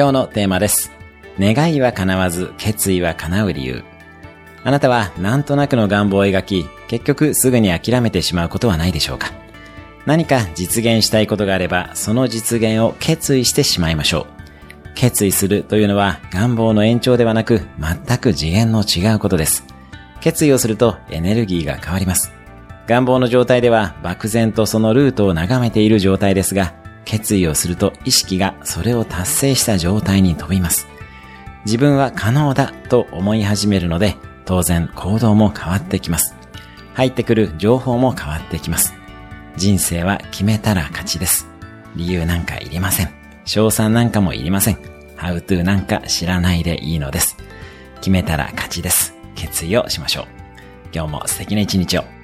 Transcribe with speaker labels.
Speaker 1: 今日のテーマです。願いは叶わず、決意は叶う理由。あなたはなんとなくの願望を描き、結局すぐに諦めてしまうことはないでしょうか何か実現したいことがあれば、その実現を決意してしまいましょう。決意するというのは願望の延長ではなく、全く次元の違うことです。決意をするとエネルギーが変わります。願望の状態では漠然とそのルートを眺めている状態ですが、決意をすると意識がそれを達成した状態に飛びます。自分は可能だと思い始めるので、当然行動も変わってきます。入ってくる情報も変わってきます。人生は決めたら勝ちです。理由なんかいりません。賞賛なんかもいりません。How to なんか知らないでいいのです。決めたら勝ちです。決意をしましょう。今日も素敵な一日を。